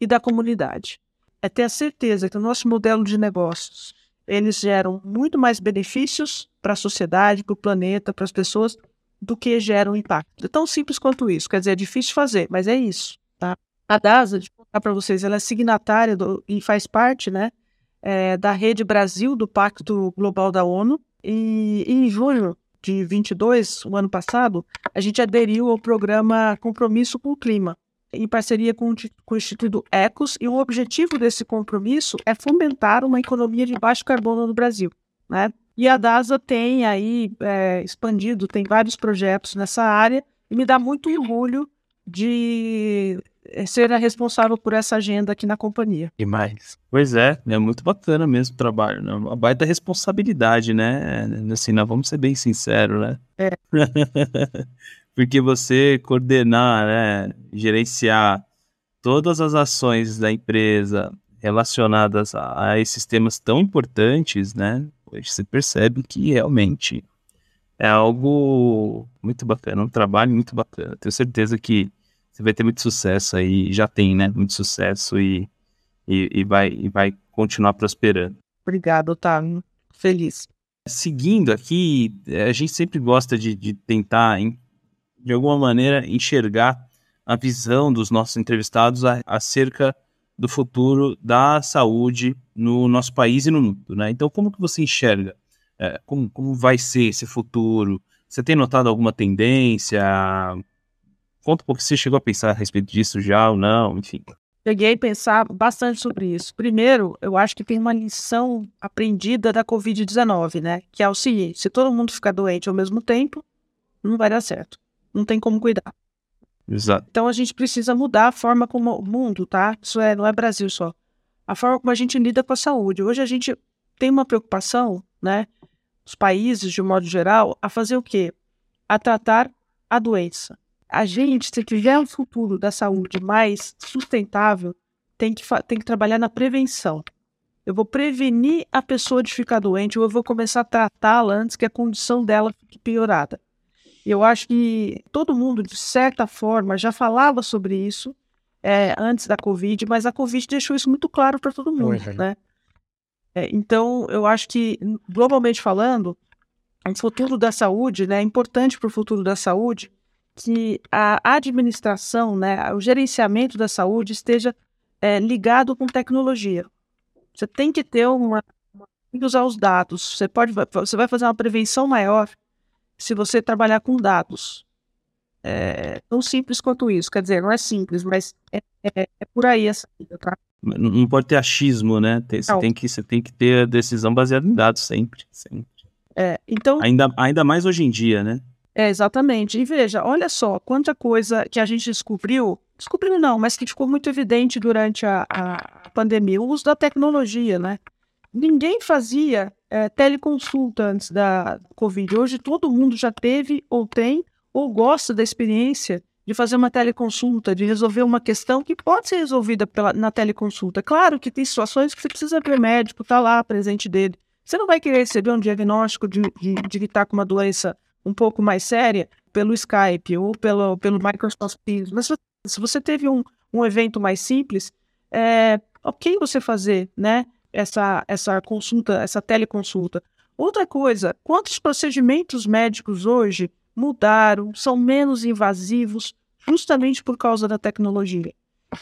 e da comunidade. É ter a certeza que o nosso modelo de negócios eles geram muito mais benefícios para a sociedade, para o planeta, para as pessoas, do que geram impacto. É tão simples quanto isso. Quer dizer, é difícil fazer, mas é isso. Tá? A DASA, de contar para vocês, ela é signatária do, e faz parte né, é, da Rede Brasil do Pacto Global da ONU. E, e em junho de 22, o ano passado, a gente aderiu ao programa Compromisso com o Clima, em parceria com, com o Instituto Ecos, e o objetivo desse compromisso é fomentar uma economia de baixo carbono no Brasil. Né? E a DASA tem aí é, expandido, tem vários projetos nessa área, e me dá muito orgulho de é, ser a responsável por essa agenda aqui na companhia. Demais. Pois é, é muito bacana mesmo o trabalho, né? Uma baita responsabilidade, né? Assim, nós vamos ser bem sinceros, né? É. (laughs) porque você coordenar, né, gerenciar todas as ações da empresa relacionadas a, a esses temas tão importantes, né, você percebe que realmente é algo muito bacana, um trabalho muito bacana. Tenho certeza que você vai ter muito sucesso aí, já tem, né, muito sucesso e, e, e vai, e vai continuar prosperando. Obrigado, Otávio. Feliz. Seguindo aqui, a gente sempre gosta de, de tentar de alguma maneira, enxergar a visão dos nossos entrevistados acerca do futuro da saúde no nosso país e no mundo, né? Então, como que você enxerga? É, como, como vai ser esse futuro? Você tem notado alguma tendência? Conta um pouco, você chegou a pensar a respeito disso já ou não, enfim. Cheguei a pensar bastante sobre isso. Primeiro, eu acho que tem uma lição aprendida da Covid-19, né? Que é o seguinte: se todo mundo ficar doente ao mesmo tempo, não vai dar certo não tem como cuidar. Exato. Então a gente precisa mudar a forma como o mundo, tá? Isso é, não é Brasil só. A forma como a gente lida com a saúde. Hoje a gente tem uma preocupação, né? Os países, de um modo geral, a fazer o quê? A tratar a doença. A gente, se tiver um futuro da saúde mais sustentável, tem que, tem que trabalhar na prevenção. Eu vou prevenir a pessoa de ficar doente ou eu vou começar a tratá-la antes que a condição dela fique piorada. Eu acho que todo mundo, de certa forma, já falava sobre isso é, antes da Covid, mas a Covid deixou isso muito claro para todo mundo, Oi, né? É, então, eu acho que, globalmente falando, o futuro da saúde, né, é importante para o futuro da saúde que a administração, né, o gerenciamento da saúde esteja é, ligado com tecnologia. Você tem que ter uma, tem que usar os dados. Você pode, você vai fazer uma prevenção maior se você trabalhar com dados. É tão simples quanto isso. Quer dizer, não é simples, mas é, é, é por aí essa vida, tá? Não pode ter achismo, né? Tem, você, tem que, você tem que ter a decisão baseada em dados sempre. sempre. É, então... ainda, ainda mais hoje em dia, né? É, exatamente. E veja, olha só, quanta coisa que a gente descobriu, descobriu não, mas que ficou muito evidente durante a, a pandemia, o uso da tecnologia, né? Ninguém fazia é, teleconsulta antes da Covid. Hoje todo mundo já teve ou tem ou gosta da experiência de fazer uma teleconsulta, de resolver uma questão que pode ser resolvida pela, na teleconsulta. Claro que tem situações que você precisa ver médico, tá lá presente dele. Você não vai querer receber um diagnóstico de, de, de que está com uma doença um pouco mais séria pelo Skype ou pelo, pelo Microsoft Teams. Mas se você teve um, um evento mais simples, é ok você fazer né, essa, essa consulta, essa teleconsulta. Outra coisa, quantos procedimentos médicos hoje mudaram, são menos invasivos, justamente por causa da tecnologia?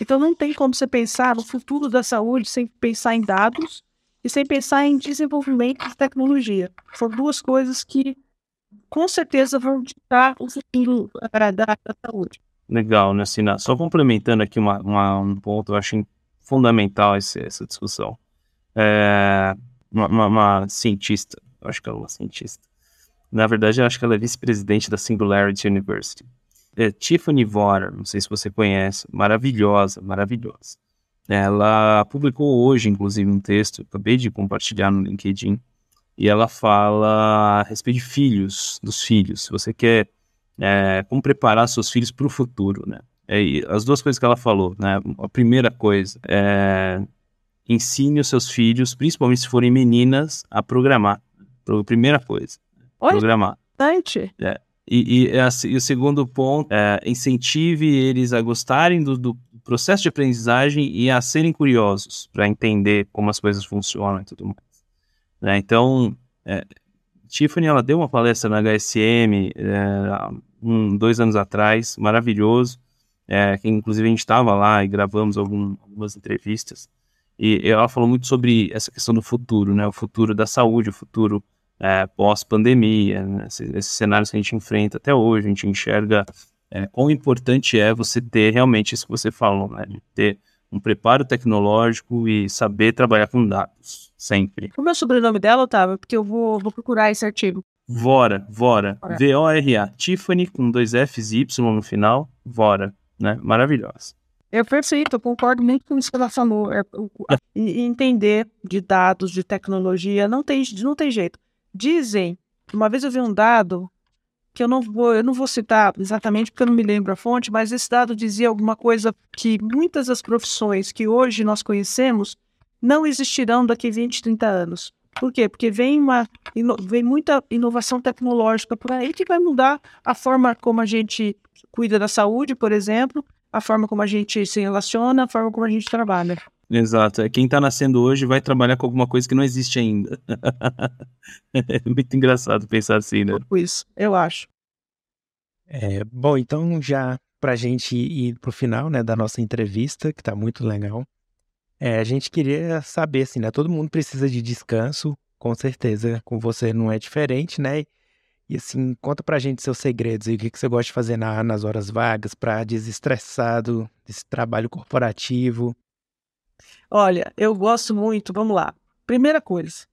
Então não tem como você pensar no futuro da saúde sem pensar em dados e sem pensar em desenvolvimento de tecnologia. São duas coisas que com certeza vão ditar o futuro da, da saúde. Legal, né, Sina? Só complementando aqui uma, uma, um ponto, eu acho fundamental esse, essa discussão. É, uma, uma, uma, cientista, acho que ela é uma cientista. Na verdade, eu acho que ela é vice-presidente da Singularity University. É Tiffany Votter, não sei se você conhece, maravilhosa, maravilhosa. Ela publicou hoje, inclusive, um texto, acabei de compartilhar no LinkedIn, e ela fala a respeito de filhos, dos filhos. Se você quer é, como preparar seus filhos para o futuro, né? É, as duas coisas que ela falou, né? A primeira coisa é ensine os seus filhos, principalmente se forem meninas, a programar. Primeira coisa, Oi? programar. É. E, e, e, o segundo ponto é incentive eles a gostarem do, do processo de aprendizagem e a serem curiosos para entender como as coisas funcionam e tudo mais. Né? Então, é, Tiffany ela deu uma palestra na HSM é, um, dois anos atrás, maravilhoso, é, que inclusive a gente estava lá e gravamos algum, algumas entrevistas. E ela falou muito sobre essa questão do futuro, né? O futuro da saúde, o futuro é, pós-pandemia, né? esses, esses cenários que a gente enfrenta até hoje, a gente enxerga é, quão importante é você ter realmente isso que você falou, né? De ter um preparo tecnológico e saber trabalhar com dados, sempre. Como é o sobrenome dela, Otávio? Porque eu vou, vou procurar esse artigo. Vora, Vora, V-O-R-A, Tiffany com dois F's e Y no final, Vora, né? Maravilhosa. Eu perfeito, eu concordo muito com isso que ela falou. É, entender de dados, de tecnologia, não tem, não tem jeito. Dizem, uma vez eu vi um dado que eu não vou, eu não vou citar exatamente porque eu não me lembro a fonte, mas esse dado dizia alguma coisa que muitas das profissões que hoje nós conhecemos não existirão daqui 20, 30 anos. Por quê? Porque vem, uma, vem muita inovação tecnológica por aí que vai mudar a forma como a gente cuida da saúde, por exemplo, a forma como a gente se relaciona, a forma como a gente trabalha. Exato. É, quem está nascendo hoje vai trabalhar com alguma coisa que não existe ainda. (laughs) é muito engraçado pensar assim, né? Isso, eu acho. É, bom, então já para a gente ir para o final né, da nossa entrevista, que está muito legal, é, a gente queria saber, assim, né? Todo mundo precisa de descanso, com certeza com você não é diferente, né? E assim, conta pra gente seus segredos e o que, que você gosta de fazer na, nas horas vagas para desestressar desse trabalho corporativo. Olha, eu gosto muito, vamos lá. Primeira coisa,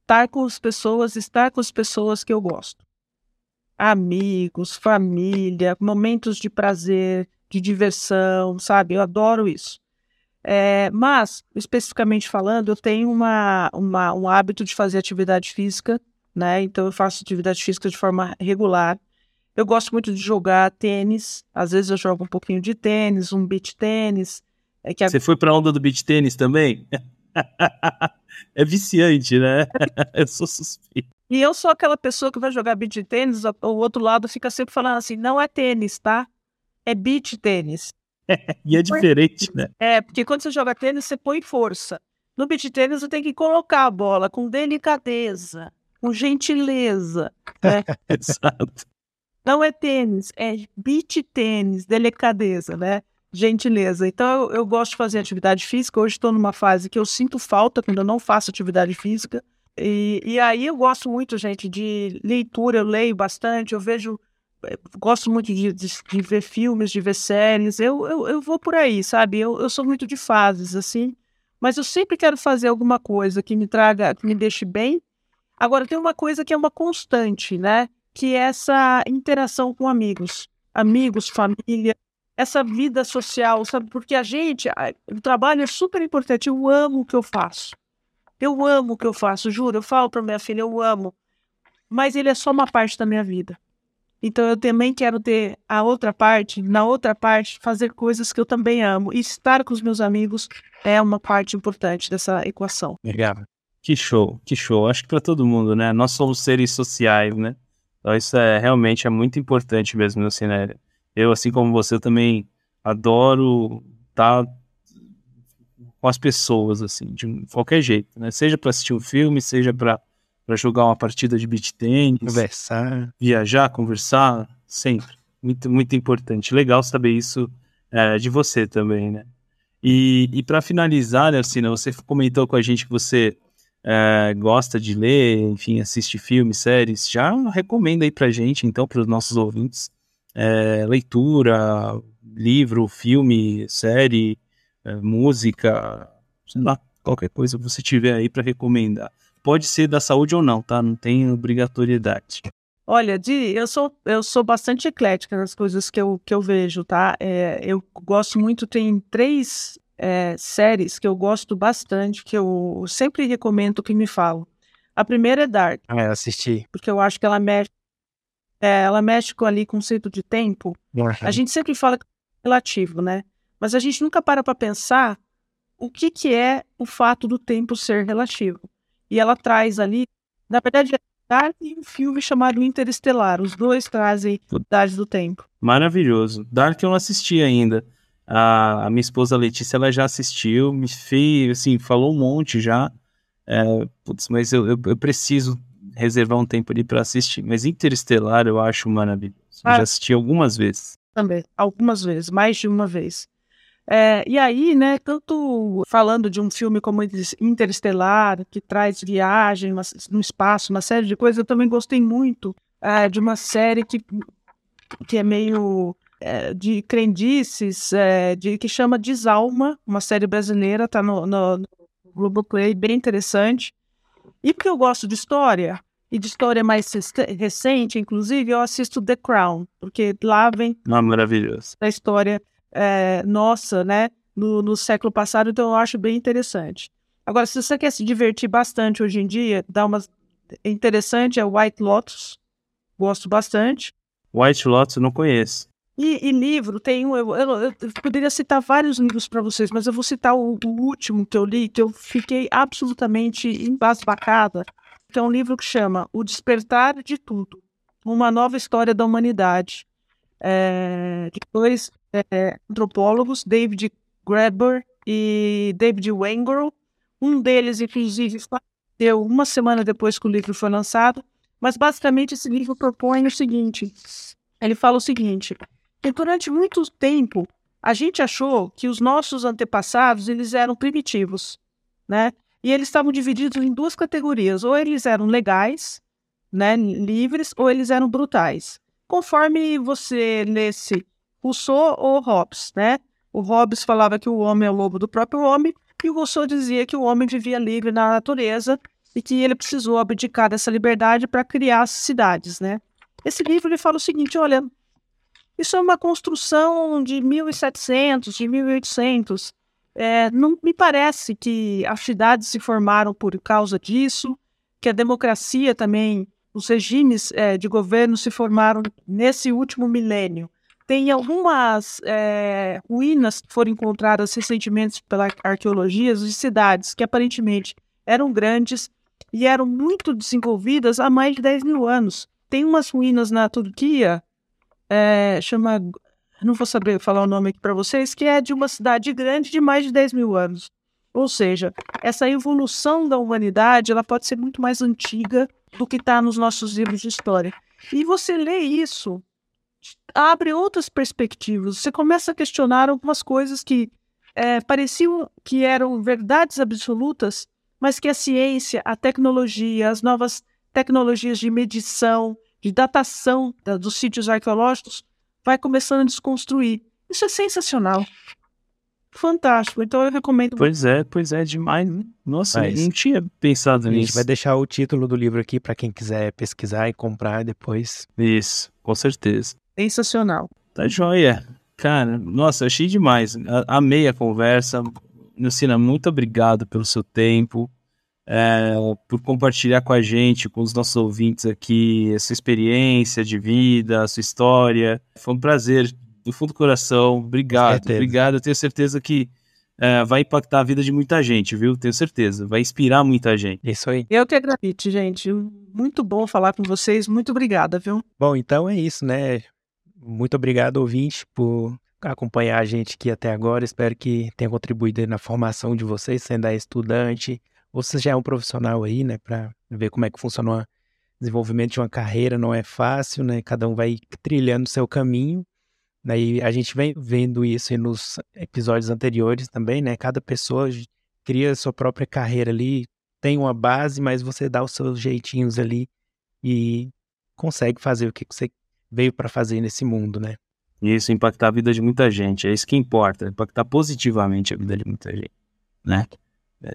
estar com as pessoas, estar com as pessoas que eu gosto. Amigos, família, momentos de prazer, de diversão, sabe? Eu adoro isso. É, mas, especificamente falando, eu tenho uma, uma, um hábito de fazer atividade física, né? Então eu faço atividade física de forma regular. Eu gosto muito de jogar tênis. Às vezes eu jogo um pouquinho de tênis, um beach tênis. É que a... Você foi pra onda do beach tênis também? (laughs) é viciante, né? (laughs) eu sou suspeito. E eu sou aquela pessoa que vai jogar beach tênis, o outro lado fica sempre falando assim: não é tênis, tá? É beach tênis. (laughs) e é diferente, né? É, porque quando você joga tênis, você põe força. No beach tênis, você tem que colocar a bola com delicadeza, com gentileza. (laughs) Né? Exato. Não é tênis, é beach tênis, delicadeza, né? Gentileza. Então, eu, eu gosto de fazer atividade física. Hoje estou numa fase que eu sinto falta quando eu não faço atividade física. E, e aí eu gosto muito, gente, de leitura. Eu leio bastante, eu vejo gosto muito de, de, de, ver filmes, de ver séries. Eu, eu, eu vou por aí, sabe? Eu, eu sou muito de fases, assim. Mas eu sempre quero fazer alguma coisa que me traga, que me deixe bem. Agora, tem uma coisa que é uma constante, né? Que é essa interação com amigos. Amigos, família, essa vida social, sabe? Porque a gente, o trabalho é super importante. Eu amo o que eu faço. Eu amo o que eu faço, juro. Eu falo para minha filha, eu amo. Mas ele é só uma parte da minha vida Então eu também quero ter a outra parte, na outra parte, fazer coisas que eu também amo. E estar com os meus amigos é uma parte importante dessa equação. Legal. Que show, que show. Acho que para todo mundo, né? Nós somos seres sociais, né? Então isso é realmente é muito importante mesmo no cinema. Eu, assim como você, também adoro estar tá com as pessoas, assim, de qualquer jeito, né? Seja para assistir um filme, seja para para jogar uma partida de beat tênis, conversar, viajar, conversar, sempre. Muito, muito importante. Legal saber isso é, de você também, né? E, e para finalizar, né, você comentou com a gente que você é, gosta de ler, enfim, assiste filmes, séries. Já recomenda aí pra gente, então, para os nossos ouvintes, é, leitura, livro, filme, série, é, música, sei lá, qualquer coisa que você tiver aí para recomendar pode ser da saúde ou não, tá? Não tem obrigatoriedade. Olha, Di, eu sou, eu sou bastante eclética nas coisas que eu, que eu vejo, tá? É, eu gosto muito, tem três é, séries que eu gosto bastante, que eu sempre recomendo que me falam. A primeira é Dark. Ah, eu assisti. Porque eu acho que ela mexe, é, ela mexe com ali conceito de tempo. Uhum. A gente sempre fala que é relativo, né? Mas a gente nunca para para pensar o que, que é o fato do tempo ser relativo. E ela traz ali, na verdade, é Dark e um filme chamado Interestelar. Os dois trazem Idade do Tempo. Maravilhoso. Dark eu não assisti ainda. A, a minha esposa Letícia, ela já assistiu, me fez, assim, falou um monte já. É, putz, mas eu, eu, eu, preciso reservar um tempo ali para assistir. Mas Interestelar eu acho maravilhoso. Ah, já assisti algumas vezes. Também, algumas vezes, mais de uma vez. É, e aí, né, tanto falando de um filme como Interestelar, que traz viagem no espaço, uma série de coisas, eu também gostei muito é, de uma série que, que é meio é, de crendices, é, de, que chama Desalma, uma série brasileira, tá no, no, no Globoplay, bem interessante. E porque eu gosto de história, e de história mais recente, inclusive, eu assisto The Crown, porque lá vem ah, maravilhoso. a história é, nossa, né, no, no, século passado, então eu acho bem interessante. Agora, se você quer se divertir bastante hoje em dia, dá uma interessante é White Lotus, gosto bastante. White Lotus eu não conheço. E, e livro, tem um, eu, eu, eu, poderia citar vários livros para vocês, mas eu vou citar o, o, último que eu li, que eu fiquei absolutamente embasbacada, que é um livro que chama O Despertar de Tudo, uma nova história da humanidade. É, depois é, antropólogos, David Graeber e David Wengrow. Um deles, inclusive, faleceu uma semana depois que o livro foi lançado. Mas, basicamente, esse livro propõe o seguinte: ele fala o seguinte, que durante muito tempo a gente achou que os nossos antepassados eles eram primitivos, né? E eles estavam divididos em duas categorias: ou eles eram legais, né, livres, ou eles eram brutais. Conforme você lesse Rousseau ou Hobbes, né? O Hobbes falava que o homem é o lobo do próprio homem, e o Rousseau dizia que o homem vivia livre na natureza e que ele precisou abdicar dessa liberdade para criar as cidades, né? Esse livro ele fala o seguinte, olha, isso é uma construção de 1700, de 1800. É, não me parece que as cidades se formaram por causa disso, que a democracia também, os regimes é, de governo se formaram nesse último milênio. Tem algumas é, ruínas que foram encontradas recentemente pela arqueologia de cidades que aparentemente eram grandes e eram muito desenvolvidas há mais de 10 mil anos. Tem umas ruínas na Turquia, é, chama. Não vou saber falar o nome aqui para vocês, que é de uma cidade grande de mais de 10 mil anos. Ou seja, essa evolução da humanidade ela pode ser muito mais antiga do que está nos nossos livros de história. E você lê isso abre outras perspectivas. Você começa a questionar algumas coisas que é, pareciam que eram verdades absolutas, mas que a ciência, a tecnologia, as novas tecnologias de medição, de datação da, dos sítios arqueológicos, vai começando a desconstruir. Isso é sensacional. Fantástico. Então eu recomendo. Pois é, pois é, demais. Né? Nossa, Mas, não tinha pensado nisso. A gente vai deixar o título do livro aqui para quem quiser pesquisar e comprar depois. Isso, com certeza. Sensacional. Tá joia. Cara, nossa, achei demais. Amei a conversa. Lucina, muito obrigado pelo seu tempo. É, por compartilhar com a gente, com os nossos ouvintes aqui, a sua experiência de vida, a sua história. Foi um prazer, do fundo do coração. Obrigado, obrigado. Eu tenho certeza que é, vai impactar a vida de muita gente, viu? Tenho certeza. Vai inspirar muita gente. Isso aí. Eu que agradeço, gente. Muito bom falar com vocês. Muito obrigada, viu? Bom, então é isso, né? Muito obrigado, ouvinte, por acompanhar a gente aqui até agora. Espero que tenha contribuído na formação de vocês, sendo estudante, se já é um profissional aí, né, para ver como é que funciona o desenvolvimento de uma carreira, não é fácil, né? Cada um vai trilhando o seu caminho. Daí a gente vem vendo isso nos episódios anteriores também, né? Cada pessoa cria a sua própria carreira ali, tem uma base, mas você dá os seus jeitinhos ali e consegue fazer o que você veio para fazer nesse mundo, né? Isso, impactar a vida de muita gente. É isso que importa, impactar positivamente a vida de muita gente, né?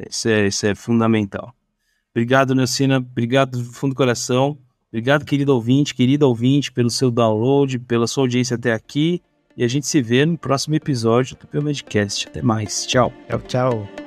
Isso é, isso é fundamental. Obrigado, Nelcina. Obrigado do fundo do coração. Obrigado, querido ouvinte, querida ouvinte, pelo seu download, pela sua audiência até aqui. E a gente se vê no próximo episódio do Medcast. Até mais. Tchau. Tchau, tchau.